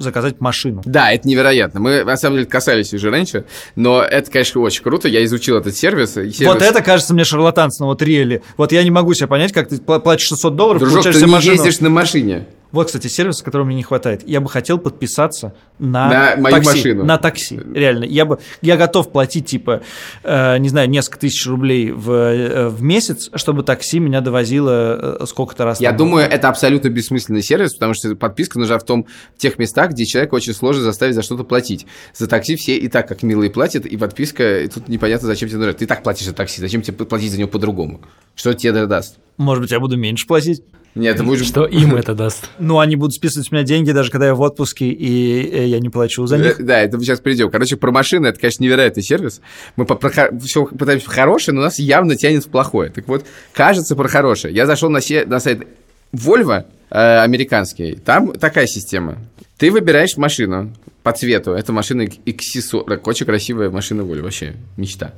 заказать машину. Да, это невероятно. Мы, на самом деле, касались уже раньше, но это, конечно, очень круто. Я изучил этот сервис. сервис- Вот это кажется мне шарлатанством, вот реали. Вот я не могу себе понять, как ты пла- платишь 600 долларов, Дружок, получаешь ты не машину. ездишь на машине. Вот, кстати, сервис, которого мне не хватает. Я бы хотел подписаться на, На мою такси. машину. На такси, реально. Я бы, я готов платить, типа, э, не знаю, несколько тысяч рублей в, э, в месяц, чтобы такси меня довозило э, сколько-то раз. Я думаю, это абсолютно бессмысленный сервис, потому что подписка нужна в том, в тех местах, где человек очень сложно заставить за что-то платить. За такси все и так как милые платят, и подписка, и тут непонятно, зачем тебе нужна. Ты так платишь за такси, зачем тебе платить за него по-другому? Что тебе это даст? Может быть, я буду меньше платить. Нет, ты будешь... Что им это даст? Ну, они будут списывать с меня деньги, даже когда я в отпуске, и э, я не плачу за них. Да, это мы сейчас придем. Короче, про машины это, конечно, невероятный сервис. Мы по, все пытаемся в хорошее, но нас явно тянет в плохое. Так вот, кажется про хорошее. Я зашел на, се- на сайт Volvo э, американский. Там такая система. Ты выбираешь машину по цвету. Это машина XC40. Очень красивая машина Volvo. Вообще мечта.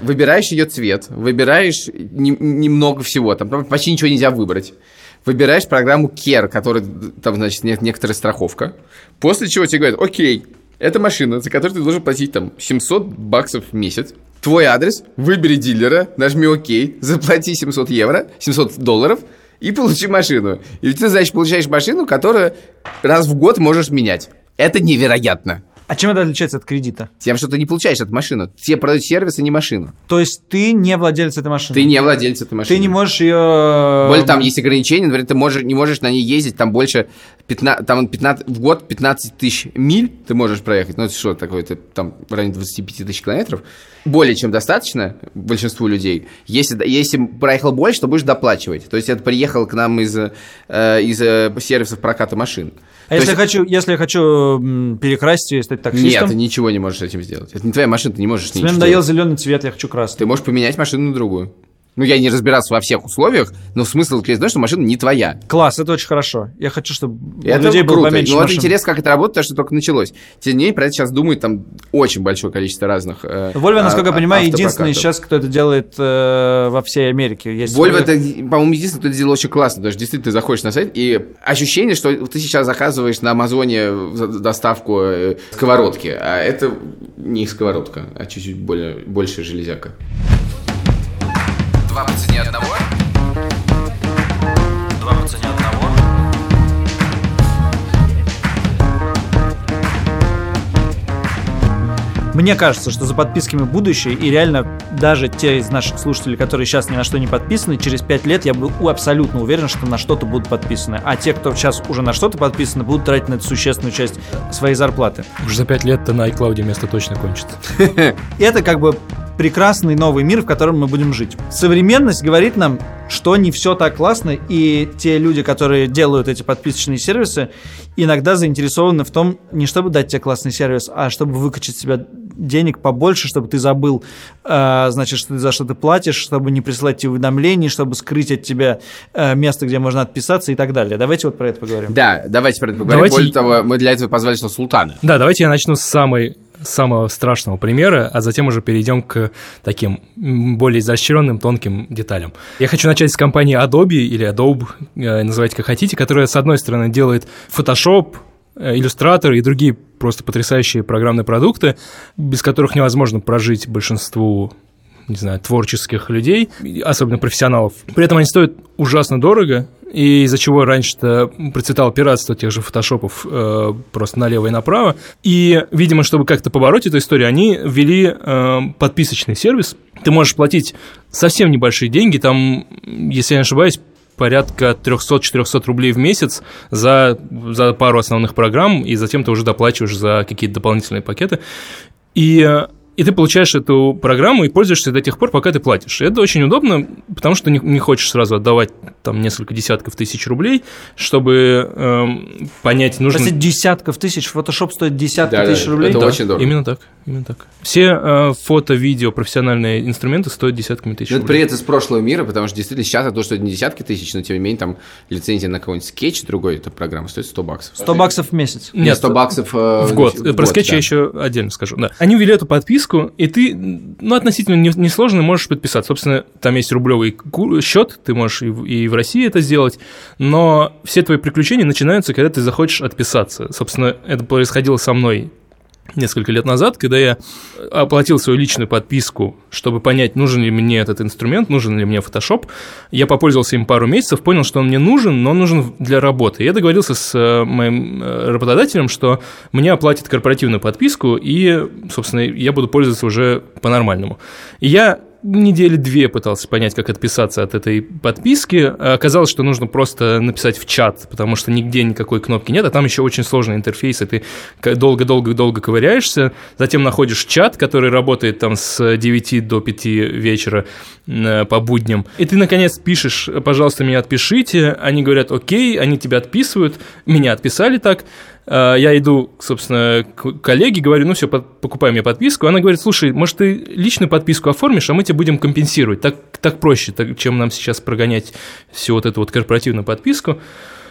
Выбираешь ее цвет. Выбираешь не- немного всего. Там почти ничего нельзя выбрать. Выбираешь программу Care, которая там, значит, нет некоторая страховка. После чего тебе говорят, окей, это машина, за которую ты должен платить там 700 баксов в месяц. Твой адрес, выбери дилера, нажми ОК, заплати 700 евро, 700 долларов и получи машину. И ты, значит, получаешь машину, которую раз в год можешь менять. Это невероятно. А чем это отличается от кредита? Тем, что ты не получаешь эту машину. Тебе продают сервис, а не машину. То есть ты не владелец этой машины? Ты не владелец этой машины. Ты не можешь ее... Более там есть ограничения, например, ты можешь, не можешь на ней ездить, там больше 15, там 15, в год 15 тысяч миль ты можешь проехать. Ну, это что такое? Это там в районе 25 тысяч километров. Более чем достаточно большинству людей. Если, если проехал больше, то будешь доплачивать. То есть это приехал к нам из, э, из э, сервисов проката машин. А То если, есть- я хочу, если я хочу перекрасить и стать таксистом? Нет, ты ничего не можешь с этим сделать. Это не твоя машина, ты не можешь с ней Мне ничего надоел сделать. зеленый цвет, я хочу красный. Ты можешь поменять машину на другую. Ну, я не разбирался во всех условиях, но смысл заключается в том, что машина не твоя. Класс, это очень хорошо. Я хочу, чтобы у это людей было круто. поменьше Ну, вот интересно, как это работает, потому что только началось. Тем не менее, про это сейчас думает там очень большое количество разных э, Volvo, насколько я а- понимаю, автопрокатов. единственный сейчас, кто это делает э, во всей Америке. Есть Volvo это, по-моему, единственное, кто это делал очень классно. Потому что действительно ты заходишь на сайт, и ощущение, что ты сейчас заказываешь на Амазоне доставку э, сковородки, а это не сковородка, а чуть-чуть более, больше железяка. Два по цене одного. Два по цене одного. Мне кажется, что за подписками будущее, и реально даже те из наших слушателей, которые сейчас ни на что не подписаны, через 5 лет я был абсолютно уверен, что на что-то будут подписаны. А те, кто сейчас уже на что-то подписаны, будут тратить на это существенную часть своей зарплаты. Уже за пять лет-то на iCloud место точно кончится. Это как бы прекрасный новый мир, в котором мы будем жить. Современность говорит нам, что не все так классно, и те люди, которые делают эти подписочные сервисы, иногда заинтересованы в том, не чтобы дать тебе классный сервис, а чтобы выкачать себе денег побольше, чтобы ты забыл, э, значит, что ты за что ты платишь, чтобы не присылать тебе уведомлений, чтобы скрыть от тебя э, место, где можно отписаться и так далее. Давайте вот про это поговорим. Да, давайте про это поговорим. Давайте- Более того, мы для этого позвали что Султана. Да, давайте я начну с самой самого страшного примера, а затем уже перейдем к таким более изощренным, тонким деталям. Я хочу начать с компании Adobe или Adobe, э, называйте как хотите, которая, с одной стороны, делает Photoshop, э, Illustrator и другие просто потрясающие программные продукты, без которых невозможно прожить большинству не знаю, творческих людей, особенно профессионалов. При этом они стоят ужасно дорого, и из-за чего раньше-то процветало пиратство тех же фотошопов э, просто налево и направо. И, видимо, чтобы как-то побороть эту историю, они ввели э, подписочный сервис. Ты можешь платить совсем небольшие деньги, там, если я не ошибаюсь, порядка 300-400 рублей в месяц за, за пару основных программ, и затем ты уже доплачиваешь за какие-то дополнительные пакеты. И э, и ты получаешь эту программу и пользуешься до тех пор, пока ты платишь. И это очень удобно, потому что не, не хочешь сразу отдавать там несколько десятков тысяч рублей, чтобы эм, понять, нужно... Прости, десятков тысяч, фотошоп стоит десятки Да, тысяч да, рублей. это Да, очень дорого. Именно так, именно так. Все э, фото, видео, профессиональные инструменты стоят десятками тысяч Ну, это привет из прошлого мира, потому что действительно сейчас это то, что не десятки тысяч, но тем не менее там лицензия на какой-нибудь скетч другой, эта программа стоит 100 баксов. 100 баксов в месяц. Нет, 100 баксов э, в год. Про скетч да. я еще отдельно скажу. Да. Они ввели эту подписку, и ты, ну, относительно не- несложно можешь подписаться. Собственно, там есть рублевый счет, ты можешь и в России это сделать, но все твои приключения начинаются, когда ты захочешь отписаться. Собственно, это происходило со мной несколько лет назад, когда я оплатил свою личную подписку, чтобы понять, нужен ли мне этот инструмент, нужен ли мне Photoshop. Я попользовался им пару месяцев, понял, что он мне нужен, но он нужен для работы. Я договорился с э, моим э, работодателем, что мне оплатит корпоративную подписку, и, собственно, я буду пользоваться уже по-нормальному. И я недели две пытался понять, как отписаться от этой подписки. А Оказалось, что нужно просто написать в чат, потому что нигде никакой кнопки нет, а там еще очень сложный интерфейс, и ты долго-долго-долго ковыряешься, затем находишь чат, который работает там с 9 до 5 вечера э, по будням, и ты, наконец, пишешь, пожалуйста, меня отпишите, они говорят, окей, они тебя отписывают, меня отписали так, я иду, собственно, к коллеге, говорю, ну все, покупай мне подписку. Она говорит, слушай, может, ты личную подписку оформишь, а мы тебе будем компенсировать. Так, так проще, так, чем нам сейчас прогонять всю вот эту вот корпоративную подписку.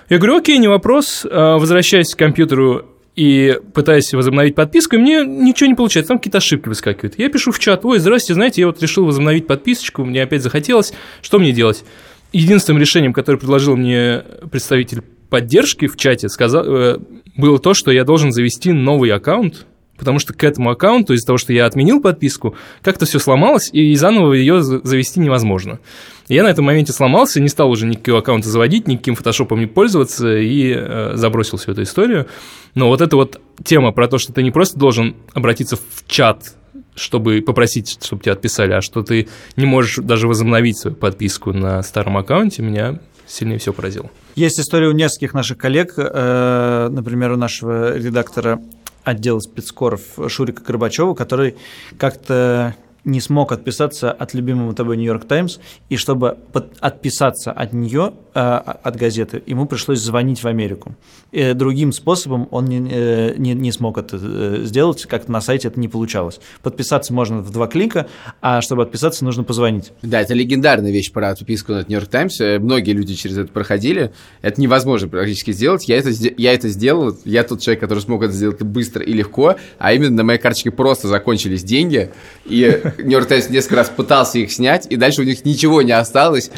Я говорю, окей, не вопрос. А, Возвращаюсь к компьютеру и пытаюсь возобновить подписку, и мне ничего не получается, там какие-то ошибки выскакивают. Я пишу в чат, ой, здрасте, знаете, я вот решил возобновить подписочку, мне опять захотелось, что мне делать? Единственным решением, которое предложил мне представитель поддержки в чате, сказал, э, было то, что я должен завести новый аккаунт, потому что к этому аккаунту, из-за того, что я отменил подписку, как-то все сломалось, и заново ее за- завести невозможно. Я на этом моменте сломался, не стал уже никакого аккаунта заводить, никаким фотошопом не пользоваться и э, забросил всю эту историю. Но вот эта вот тема про то, что ты не просто должен обратиться в чат, чтобы попросить, чтобы тебя отписали, а что ты не можешь даже возобновить свою подписку на старом аккаунте, меня сильнее всего поразило. Есть история у нескольких наших коллег, э, например, у нашего редактора отдела спецкоров Шурика Горбачева, который как-то не смог отписаться от любимого тобой Нью-Йорк Таймс, и чтобы под- отписаться от нее, э, от газеты, ему пришлось звонить в Америку. И другим способом он не, э, не, не смог это э, сделать, как-то на сайте это не получалось. Подписаться можно в два клика, а чтобы отписаться, нужно позвонить. Да, это легендарная вещь про отписку на Нью-Йорк Таймс. Э, Многие люди через это проходили. Это невозможно практически сделать. Я это, я это сделал. Я тот человек, который смог это сделать быстро и легко. А именно на моей карточке просто закончились деньги. И Нью-Йорк Таймс несколько раз пытался их снять. И дальше у них ничего не осталось,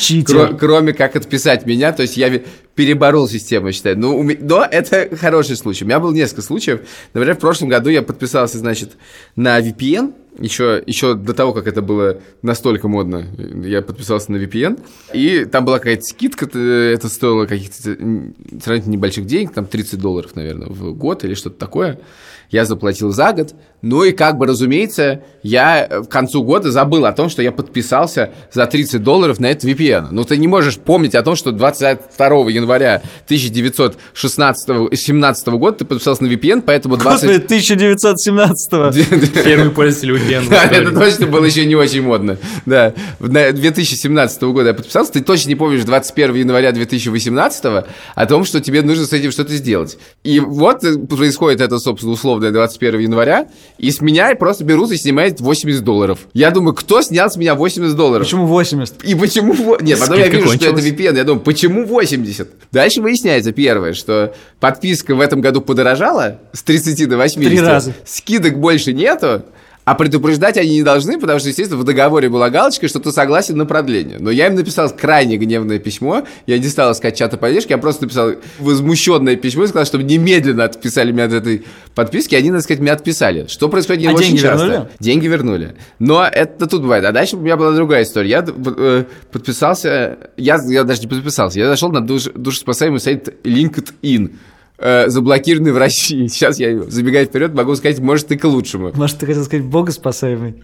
кро- кроме как отписать меня. То есть я переборол систему, я считаю. Ну, у ме- но это хороший случай. У меня было несколько случаев. Например, в прошлом году я подписался, значит, на VPN. Еще, еще до того, как это было настолько модно, я подписался на VPN. И там была какая-то скидка, это стоило каких-то сравнительно небольших денег, там 30 долларов, наверное, в год или что-то такое. Я заплатил за год. Ну и как бы, разумеется, я э, к концу года забыл о том, что я подписался за 30 долларов на этот VPN. Ну ты не можешь помнить о том, что 22 января 1916-17 года ты подписался на VPN, поэтому 20... Господи, 1917 Первый пользователь VPN. это точно было еще не очень модно. Да. В- На 2017 года я подписался. Ты точно не помнишь 21 января 2018 о том, что тебе нужно с этим что-то сделать. И вот э, происходит это, собственно, условное 21 января, и с меня просто берут и снимают 80 долларов. Я думаю, кто снял с меня 80 долларов? Почему 80? И почему... Нет, потом я Скидка вижу, что это кончилась. VPN. Я думаю, почему 80? Дальше выясняется первое, что подписка в этом году подорожала с 30 до 80. Три раза. Скидок больше нету. А предупреждать они не должны, потому что, естественно, в договоре была галочка, что ты согласен на продление. Но я им написал крайне гневное письмо, я не стал искать чата поддержки, я просто написал возмущенное письмо и сказал, чтобы немедленно отписали меня от этой подписки, они, надо сказать, меня отписали. Что происходит не А очень деньги часто. вернули? Деньги вернули. Но это тут бывает. А дальше у меня была другая история. Я э, подписался, я, я даже не подписался, я зашел на душ, душеспасаемый сайт LinkedIn, э, заблокированный в России. Сейчас я, забегая вперед, могу сказать, может, и к лучшему. Может, ты хотел сказать богоспасаемый?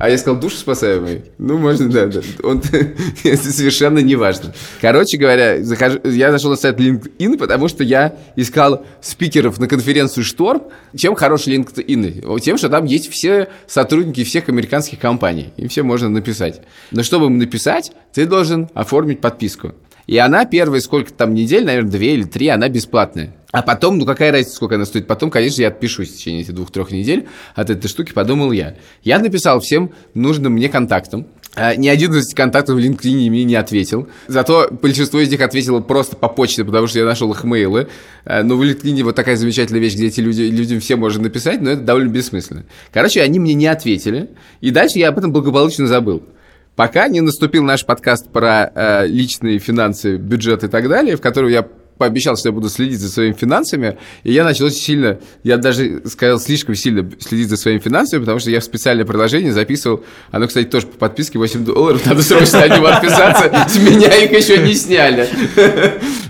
А я сказал, душ спасаемый? Ну, можно, да, да. Он, это совершенно не важно. Короче говоря, захожу, я зашел на сайт LinkedIn, потому что я искал спикеров на конференцию «Шторм». Чем хорош LinkedIn? Тем, что там есть все сотрудники всех американских компаний. Им все можно написать. Но чтобы им написать, ты должен оформить подписку. И она первые сколько там недель, наверное, две или три, она бесплатная. А потом, ну какая разница, сколько она стоит? Потом, конечно, я отпишусь в течение этих двух-трех недель от этой штуки, подумал я. Я написал всем нужным мне контактам. А, Ни один из контактов в LinkedIn мне не ответил. Зато большинство из них ответило просто по почте, потому что я нашел их мейлы. А, Но в LinkedIn вот такая замечательная вещь, где эти люди, людям все можно написать, но это довольно бессмысленно. Короче, они мне не ответили. И дальше я об этом благополучно забыл. Пока не наступил наш подкаст про э, личные финансы, бюджет и так далее, в котором я пообещал, что я буду следить за своими финансами, и я начал очень сильно, я даже сказал, слишком сильно следить за своими финансами, потому что я в специальное приложение записывал, оно, кстати, тоже по подписке 8 долларов, надо срочно от него отписаться, с меня их еще не сняли.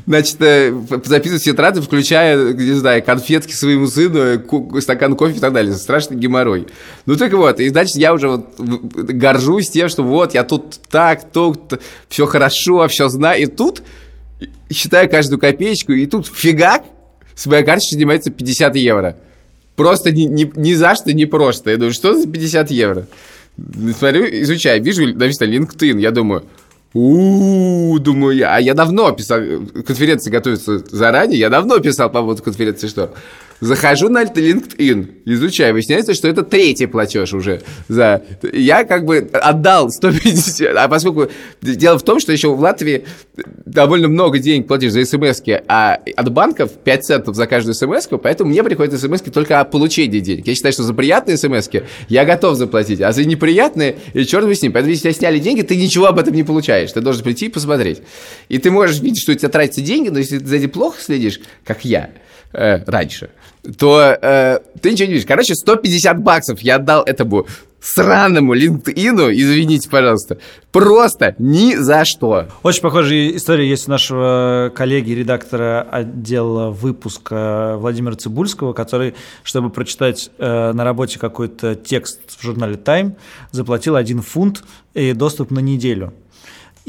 Значит, э, записывать все траты, включая, не знаю, конфетки своему сыну, стакан кофе и так далее. Страшный геморрой. Ну так вот, и значит, я уже вот горжусь тем, что вот, я тут так, тут, все хорошо, все знаю. И тут считаю каждую копеечку, и тут фигак, с моей карточки снимается 50 евро. Просто ни, ни, ни за что, не просто. Я думаю, что за 50 евро? Смотрю, изучаю, вижу, написано LinkedIn, я думаю, у думаю я, а я давно писал, конференции готовятся заранее, я давно писал по поводу конференции что. Захожу на LinkedIn, изучаю, выясняется, что это третий платеж уже за... Я как бы отдал 150, а поскольку дело в том, что еще в Латвии довольно много денег платишь за смс а от банков 5 центов за каждую смс поэтому мне приходят смс только о получении денег. Я считаю, что за приятные смс я готов заплатить, а за неприятные, и черт бы с ним. Поэтому если тебя сняли деньги, ты ничего об этом не получаешь. Ты должен прийти и посмотреть. И ты можешь видеть, что у тебя тратятся деньги, но если ты за этим плохо следишь, как я, э, раньше, то э, ты ничего не видишь. Короче, 150 баксов я отдал этому сраному LinkedIn, извините, пожалуйста, просто ни за что. Очень похожая история есть у нашего коллеги, редактора отдела выпуска Владимира Цибульского, который, чтобы прочитать э, на работе какой-то текст в журнале Time, заплатил один фунт и доступ на неделю.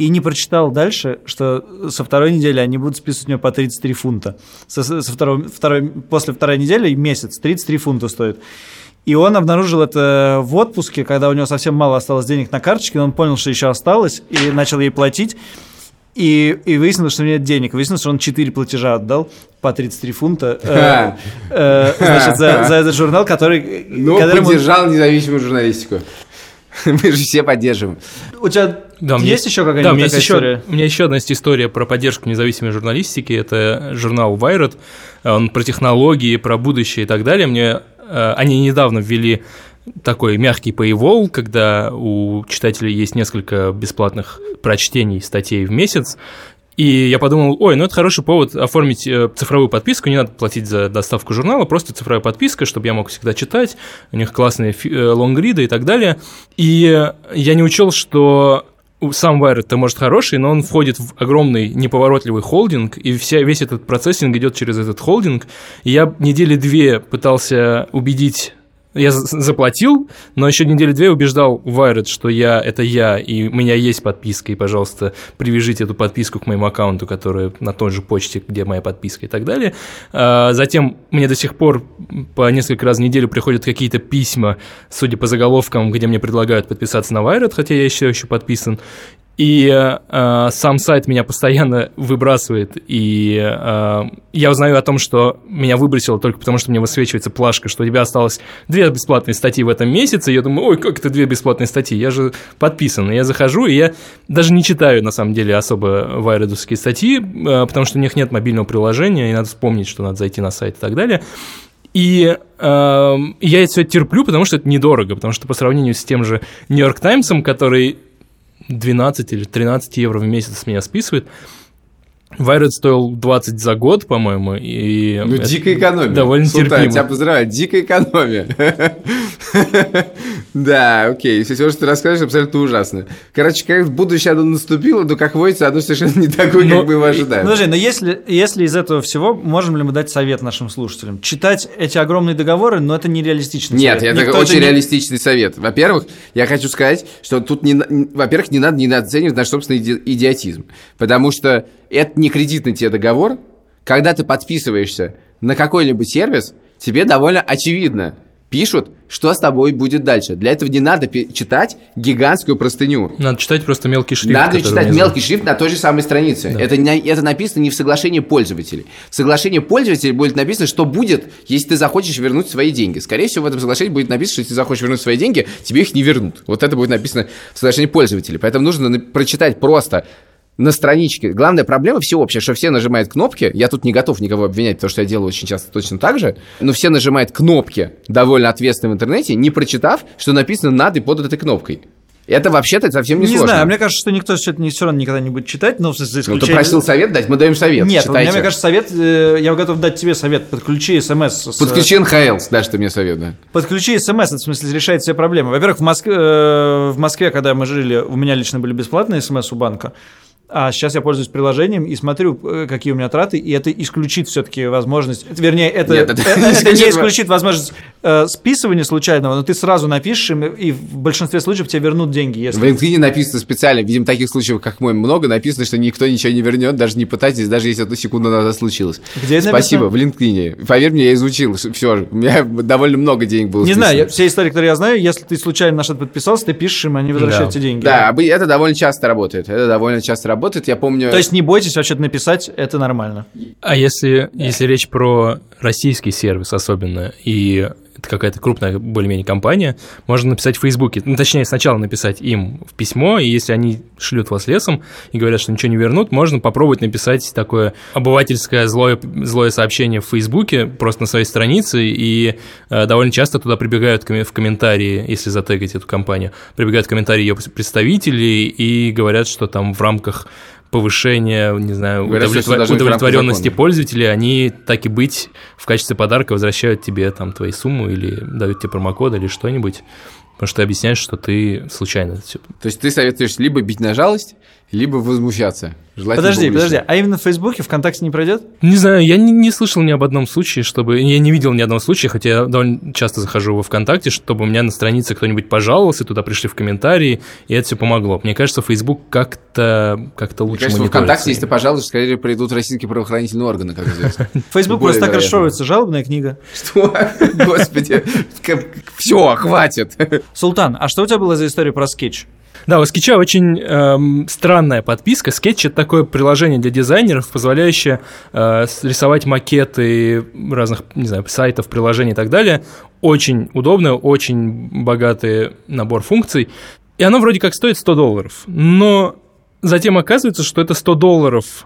И не прочитал дальше, что со второй недели они будут списывать у него по 33 фунта. Со, со второго, второй, после второй недели месяц 33 фунта стоит. И он обнаружил это в отпуске, когда у него совсем мало осталось денег на карточке, но он понял, что еще осталось, и начал ей платить. И, и выяснилось, что у него нет денег. Выяснилось, что он 4 платежа отдал по 33 фунта э, э, значит, за, за этот журнал, который... Ну, которому- поддержал независимую журналистику. Мы же все поддерживаем. У тебя Да, есть еще Да, у какая-нибудь меня есть такая еще, история? у меня еще одна есть история про поддержку независимой журналистики. Это журнал Wired. Он про технологии, про будущее и так далее. Мне э, они недавно ввели такой мягкий paywall, когда у читателей есть несколько бесплатных прочтений статей в месяц. И я подумал, ой, ну это хороший повод оформить э, цифровую подписку, не надо платить за доставку журнала, просто цифровая подписка, чтобы я мог всегда читать, у них классные э, лонгриды и так далее. И я не учел, что сам Wired-то может хороший, но он входит в огромный неповоротливый холдинг, и вся, весь этот процессинг идет через этот холдинг. И я недели две пытался убедить я за- заплатил, но еще недели две убеждал Wired, что я это я, и у меня есть подписка, и, пожалуйста, привяжите эту подписку к моему аккаунту, которая на той же почте, где моя подписка и так далее. А, Затем мне до сих пор по несколько раз в неделю приходят какие-то письма, судя по заголовкам, где мне предлагают подписаться на Wired, хотя я еще еще подписан. И э, сам сайт меня постоянно выбрасывает, и э, я узнаю о том, что меня выбросило только потому, что мне высвечивается плашка, что у тебя осталось две бесплатные статьи в этом месяце. И я думаю, ой, как это две бесплатные статьи? Я же подписан. И я захожу, и я даже не читаю, на самом деле, особо вайредовские статьи, э, потому что у них нет мобильного приложения, и надо вспомнить, что надо зайти на сайт и так далее. И эм, я это все терплю, потому что это недорого, потому что по сравнению с тем же Нью-Йорк Таймсом, который 12 или 13 евро в месяц с меня списывает, Wired стоил 20 за год, по-моему, и... Ну, дикая экономия. Довольно Султан, терпимо. тебя поздравляю, дикая экономия. Да, окей, все, что ты расскажешь, абсолютно ужасно. Короче, как будущее оно наступило, но, как водится, оно совершенно не такое, Ну, как мы его ожидаем. Подожди, но если, если из этого всего, можем ли мы дать совет нашим слушателям? Читать эти огромные договоры, но это нереалистичный Нет, совет. это Никто очень не- реалистичный совет. Во-первых, я хочу сказать, что тут, не, во-первых, не надо недооценивать наш собственный иди- идиотизм. Потому что это не кредитный тебе договор. Когда ты подписываешься на какой-либо сервис, тебе довольно очевидно пишут, что с тобой будет дальше. Для этого не надо читать гигантскую простыню. Надо читать просто мелкий шрифт. Надо читать внизу. мелкий шрифт на той же самой странице. Это, не- это написано не в соглашении пользователей. В соглашении пользователей будет написано, что будет, если ты захочешь вернуть свои деньги. Скорее всего, в этом соглашении будет написано, что если ты захочешь вернуть свои деньги, тебе их не вернут. Вот это будет написано в соглашении пользователей. Поэтому нужно прочитать просто на страничке. Главная проблема всеобщая, что все нажимают кнопки. Я тут не готов никого обвинять, потому что я делаю очень часто точно так же. Но все нажимают кнопки довольно ответственно в интернете, не прочитав, что написано над и под этой кнопкой. Это вообще-то совсем не, Не, сложно. знаю, мне кажется, что никто все это не все равно никогда не будет читать, но за Ну, исключением... ты просил совет дать, мы даем совет. Нет, у меня, Читайте. мне кажется, совет, э, я готов дать тебе совет, подключи смс. с- Подключи НХЛ, дашь ты мне совет, да. Подключи смс, это в смысле решает все проблемы. Во-первых, в Москве, э, в Москве, когда мы жили, у меня лично были бесплатные смс у банка, а сейчас я пользуюсь приложением и смотрю, э, какие у меня траты, и это исключит все-таки возможность, вернее, это, Нет, это э, не это не исключит возможность э, списывания случайного, но ты сразу напишешь, им, и в большинстве случаев тебе вернут деньги. Если... В LinkedIn написано специально, видимо, таких случаев, как мой, много, написано, что никто ничего не вернет, даже не пытайтесь, даже если это секунду назад случилось. Где это Спасибо, написано? в LinkedIn. Поверь мне, я изучил, все, у меня довольно много денег было Не списано. знаю, я- все истории, которые я знаю, если ты случайно на что-то подписался, ты пишешь им, они возвращают Да. тебе деньги. Да, обы- это довольно часто работает, это довольно часто работает, я помню... То есть не бойтесь вообще-то написать, это нормально. А если, если речь про российский сервис особенно, и это какая-то крупная более-менее компания, можно написать в Фейсбуке, ну, точнее, сначала написать им в письмо, и если они шлют вас лесом и говорят, что ничего не вернут, можно попробовать написать такое обывательское злое, злое сообщение в Фейсбуке, просто на своей странице, и э, довольно часто туда прибегают в комментарии, если затегать эту компанию, прибегают в комментарии ее представителей и говорят, что там в рамках повышения, не знаю, Говорят, удовлетворенности пользователей, они так и быть в качестве подарка возвращают тебе там твою сумму или дают тебе промокод или что-нибудь, потому что ты объясняешь, что ты случайно это всё То есть ты советуешь либо бить на жалость, либо возмущаться. Желательно Подожди, публично. подожди, а именно в Фейсбуке, ВКонтакте не пройдет? Не знаю, я не, не слышал ни об одном случае, чтобы... Я не видел ни одного случая, хотя я довольно часто захожу во ВКонтакте, чтобы у меня на странице кто-нибудь пожаловался, туда пришли в комментарии, и это все помогло. Мне кажется, Facebook как-то как Мне лучше кажется, в мониторится. ВКонтакте, если ты пожалуйста, скорее придут российские правоохранительные органы, как известно. Фейсбук Более просто так расшифровывается, жалобная книга. Что? Господи, все, хватит. Султан, а что у тебя было за история про скетч? Да, у Скетча очень эм, странная подписка. Скетч это такое приложение для дизайнеров, позволяющее э, рисовать макеты разных, не знаю, сайтов, приложений и так далее. Очень удобно, очень богатый набор функций. И оно вроде как стоит 100 долларов. Но затем оказывается, что это 100 долларов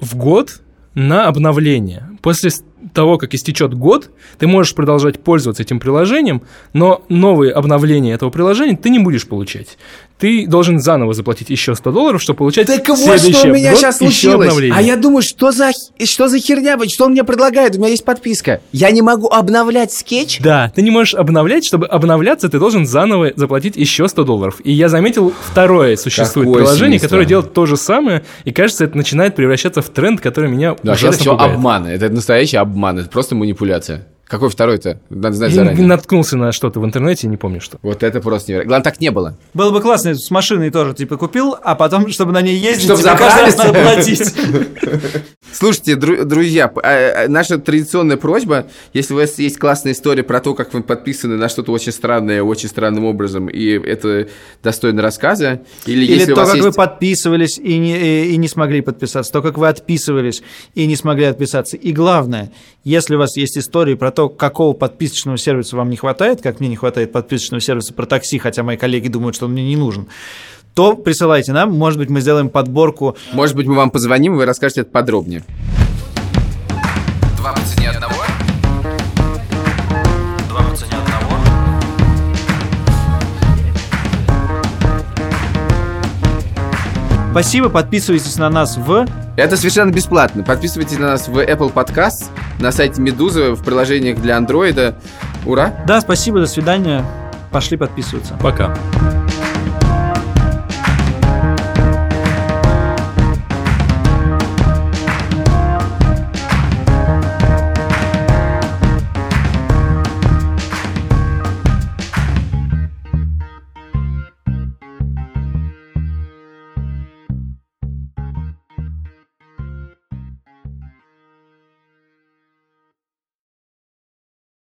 в год на обновление. После того, как истечет год, ты можешь продолжать пользоваться этим приложением, но новые обновления этого приложения ты не будешь получать. Ты должен заново заплатить еще 100 долларов, чтобы получать Так вот, следующий что у меня сейчас случилось. А я думаю, что за, что за херня, что он мне предлагает? У меня есть подписка. Я не могу обновлять скетч? Да, ты не можешь обновлять, чтобы обновляться, ты должен заново заплатить еще 100 долларов. И я заметил второе существует Какое приложение, свинство. которое делает то же самое, и кажется, это начинает превращаться в тренд, который меня Да, это ужасно все пугает. обман. Это настоящий обман. Это просто манипуляция. Какой второй-то? Надо знать Я заранее. наткнулся на что-то в интернете, не помню что. Вот это просто невероятно. Главное, так не было. Было бы классно, с машиной тоже, типа, купил, а потом, чтобы на ней ездить, Чтоб тебе каждый раз надо платить. Слушайте, дру- друзья, а, а, наша традиционная просьба, если у вас есть классная история про то, как вы подписаны на что-то очень странное, очень странным образом, и это достойно рассказа, или, Или если у то, вас как есть... вы подписывались и не, и, и не смогли подписаться, то, как вы отписывались и не смогли отписаться. И главное, если у вас есть истории про то, какого подписочного сервиса вам не хватает, как мне не хватает подписочного сервиса про такси, хотя мои коллеги думают, что он мне не нужен, то присылайте нам. Может быть, мы сделаем подборку. Может быть, мы вам позвоним, и вы расскажете это подробнее. Два по цене одного. Два по цене одного. Спасибо, подписывайтесь на нас в... Это совершенно бесплатно. Подписывайтесь на нас в Apple Podcast, на сайте Медузы, в приложениях для Андроида. Ура! Да, спасибо, до свидания. Пошли подписываться. Пока. Пока.